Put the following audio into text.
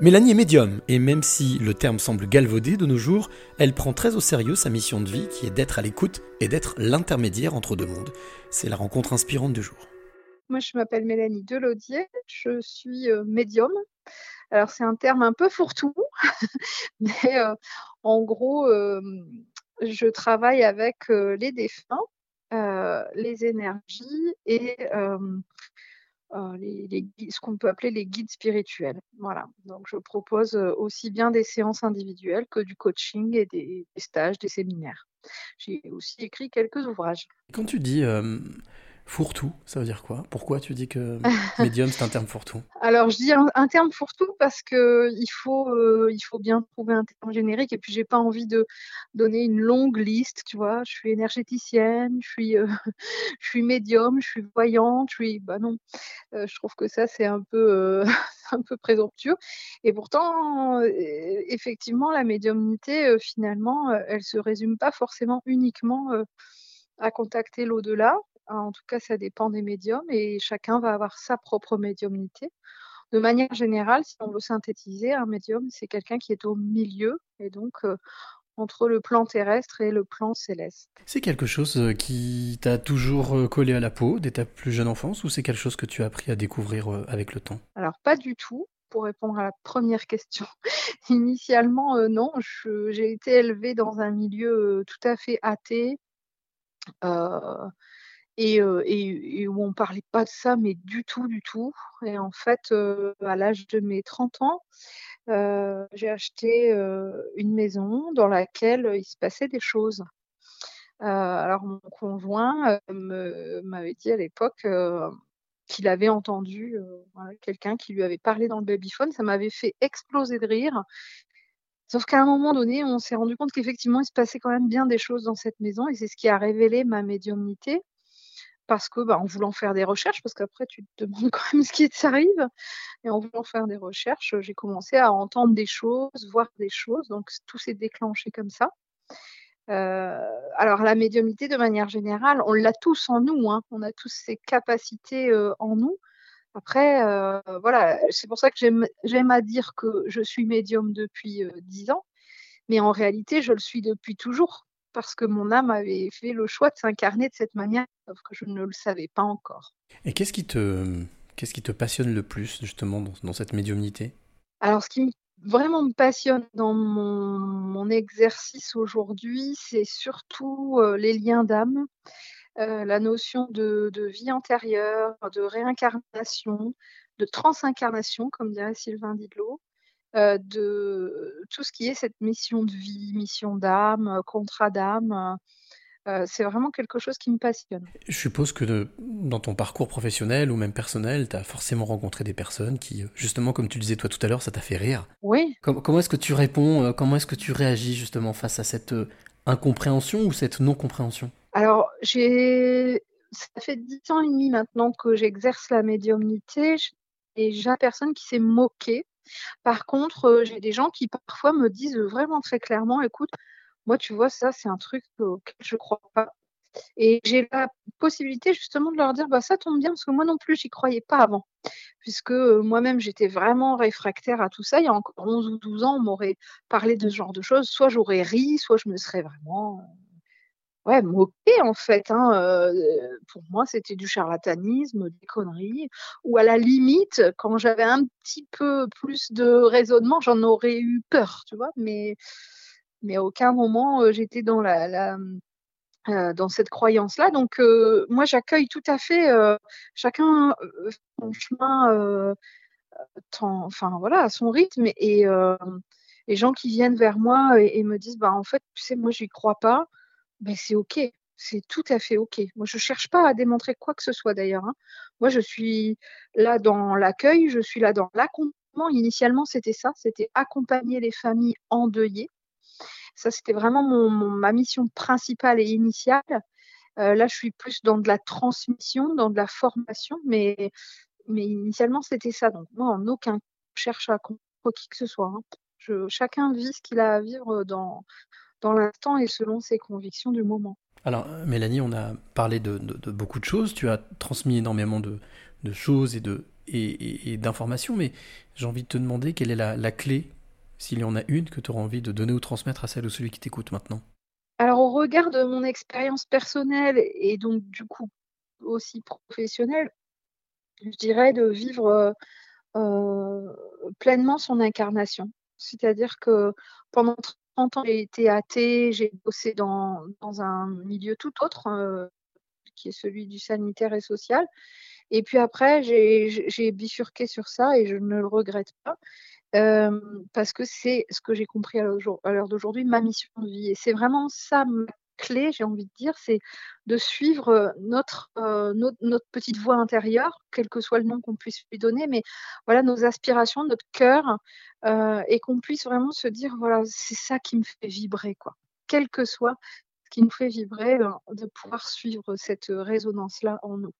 Mélanie est médium, et même si le terme semble galvaudé de nos jours, elle prend très au sérieux sa mission de vie qui est d'être à l'écoute et d'être l'intermédiaire entre deux mondes. C'est la rencontre inspirante du jour. Moi, je m'appelle Mélanie Delaudier, je suis euh, médium. Alors, c'est un terme un peu fourre-tout, mais euh, en gros, euh, je travaille avec les défunts, les énergies et euh, ce qu'on peut appeler les guides spirituels. Voilà. Donc, je propose euh, aussi bien des séances individuelles que du coaching et des, stages, des séminaires. J'ai aussi écrit quelques ouvrages. Quand tu dis Fourre-tout, ça veut dire quoi? Pourquoi tu dis que médium c'est un terme fourre-tout? Alors je dis un, terme fourre-tout parce que il faut, euh, il faut bien trouver un terme générique et puis j'ai pas envie de donner une longue liste, tu vois. Je suis énergéticienne, je suis, euh, je suis médium, je suis voyante, je suis, bah non. Euh, je trouve que ça c'est un peu, un peu présomptueux. Et pourtant, effectivement, la médiumnité finalement, elle se résume pas forcément uniquement à contacter l'au-delà. En tout cas, ça dépend des médiums et chacun va avoir sa propre médiumnité. De manière générale, si on veut synthétiser, un médium, c'est quelqu'un qui est au milieu et donc euh, entre le plan terrestre et le plan céleste. C'est quelque chose euh, qui t'a toujours euh, collé à la peau dès ta plus jeune enfance ou c'est quelque chose que tu as appris à découvrir avec le temps? Alors, pas du tout pour répondre à la première question. Initialement, non, j'ai été élevée dans un milieu tout à fait athée et, où on parlait pas de ça, mais du tout, du tout. Et en fait, à l'âge de mes 30 ans, j'ai acheté une maison dans laquelle il se passait des choses. alors mon conjoint m'avait dit à l'époque qu'il avait entendu quelqu'un qui lui avait parlé dans le babyphone. Ça m'avait fait exploser de rire. Sauf qu'à un moment donné, on s'est rendu compte qu'effectivement, il se passait quand même bien des choses dans cette maison et c'est ce qui a révélé ma médiumnité parce que, bah, en voulant faire des recherches, parce qu'après tu te demandes quand même ce qui t'arrive, et en voulant faire des recherches, j'ai commencé à entendre des choses, voir des choses, donc tout s'est déclenché comme ça. Euh, alors la médiumnité, de manière générale, on l'a tous en nous, hein. on a tous ces capacités euh, en nous. Après, euh, voilà, c'est pour ça que j'aime à dire que je suis médium depuis dix ans, mais en réalité, je le suis depuis toujours parce que mon âme avait fait le choix de s'incarner de cette manière, sauf que je ne le savais pas encore. Et qu'est-ce qui te, qu'est-ce qui te passionne le plus justement dans, cette médiumnité? Alors, ce qui vraiment me passionne dans mon, exercice aujourd'hui, c'est surtout euh, les liens d'âme, euh, la notion de, de, vie antérieure, de réincarnation, de transincarnation, comme dirait Sylvain Didlot, euh, de tout ce qui est cette mission de vie, mission d'âme, euh, contrat d'âme. Euh, c'est vraiment quelque chose qui me passionne. Je suppose que dans ton parcours professionnel ou même personnel, tu as forcément rencontré des personnes qui, justement, comme tu disais toi tout à l'heure, ça t'a fait rire. Oui. comment est-ce que tu réponds, comment est-ce que tu réagis justement face à cette incompréhension ou cette non-compréhension? Alors, j'ai... ça fait dix ans et demi maintenant que j'exerce la médiumnité et j'ai personne qui s'est moquée par contre, j'ai des gens qui parfois me disent vraiment très clairement, écoute, moi, tu vois, ça, c'est un truc auquel je crois pas. Et j'ai la possibilité justement de leur dire, bah, ça tombe bien, parce que moi non plus, j'y croyais pas avant. Puisque moi-même, j'étais vraiment réfractaire à tout ça. Il y a encore 11 ou 12 ans, on m'aurait parlé de ce genre de choses. Soit j'aurais ri, soit je me serais vraiment ouais, moqué en fait. Hein, pour moi, c'était du charlatanisme, des conneries. Ou à la limite, quand j'avais un petit peu plus de raisonnement, j'en aurais eu peur, tu vois? Mais, mais à aucun moment, j'étais dans la, dans cette croyance-là. Donc, moi, j'accueille tout à fait chacun son chemin, enfin voilà, à son rythme. Et les gens qui viennent vers moi et, et me disent, bah en fait, tu sais, moi, j'y crois pas. Ben, c'est OK. C'est tout à fait OK. Moi, je ne cherche pas à démontrer quoi que ce soit d'ailleurs. Hein. Moi, je suis là dans l'accueil, je suis là dans l'accompagnement. Initialement, c'était ça, c'était accompagner les familles endeuillées. Ça, c'était vraiment mon, ma mission principale et initiale. Euh, là, je suis plus dans de la transmission, dans de la formation, mais, mais initialement, c'était ça. Donc, moi, en aucun cas, je cherche à comprendre qui que ce soit. Hein. Je, chacun vit ce qu'il a à vivre dans, dans l'instant et selon ses convictions du moment. Alors, Mélanie, on a parlé de, beaucoup de choses. Tu as transmis énormément de, choses et de, et, d'informations, mais j'ai envie de te demander quelle est la, clé, s'il y en a une, que tu auras envie de donner ou transmettre à celle ou celui qui t'écoute maintenant. Alors au regard de mon expérience personnelle et donc du coup aussi professionnelle, je dirais de vivre euh, pleinement son incarnation. C'est-à-dire que pendant 30 ans, j'ai été athée, j'ai bossé dans, un milieu tout autre, euh, qui est celui du sanitaire et social. Et puis après, j'ai bifurqué sur ça et je ne le regrette pas. Euh, parce que c'est ce que j'ai compris à l'heure d'aujourd'hui, ma mission de vie. Et c'est vraiment ça clé, j'ai envie de dire, c'est de suivre euh, notre, notre, petite voix intérieure, quel que soit le nom qu'on puisse lui donner, mais voilà nos aspirations, notre cœur, et qu'on puisse vraiment se dire, voilà, c'est ça qui me fait vibrer, quoi. Quel que soit ce qui nous fait vibrer, de pouvoir suivre cette résonance-là en nous.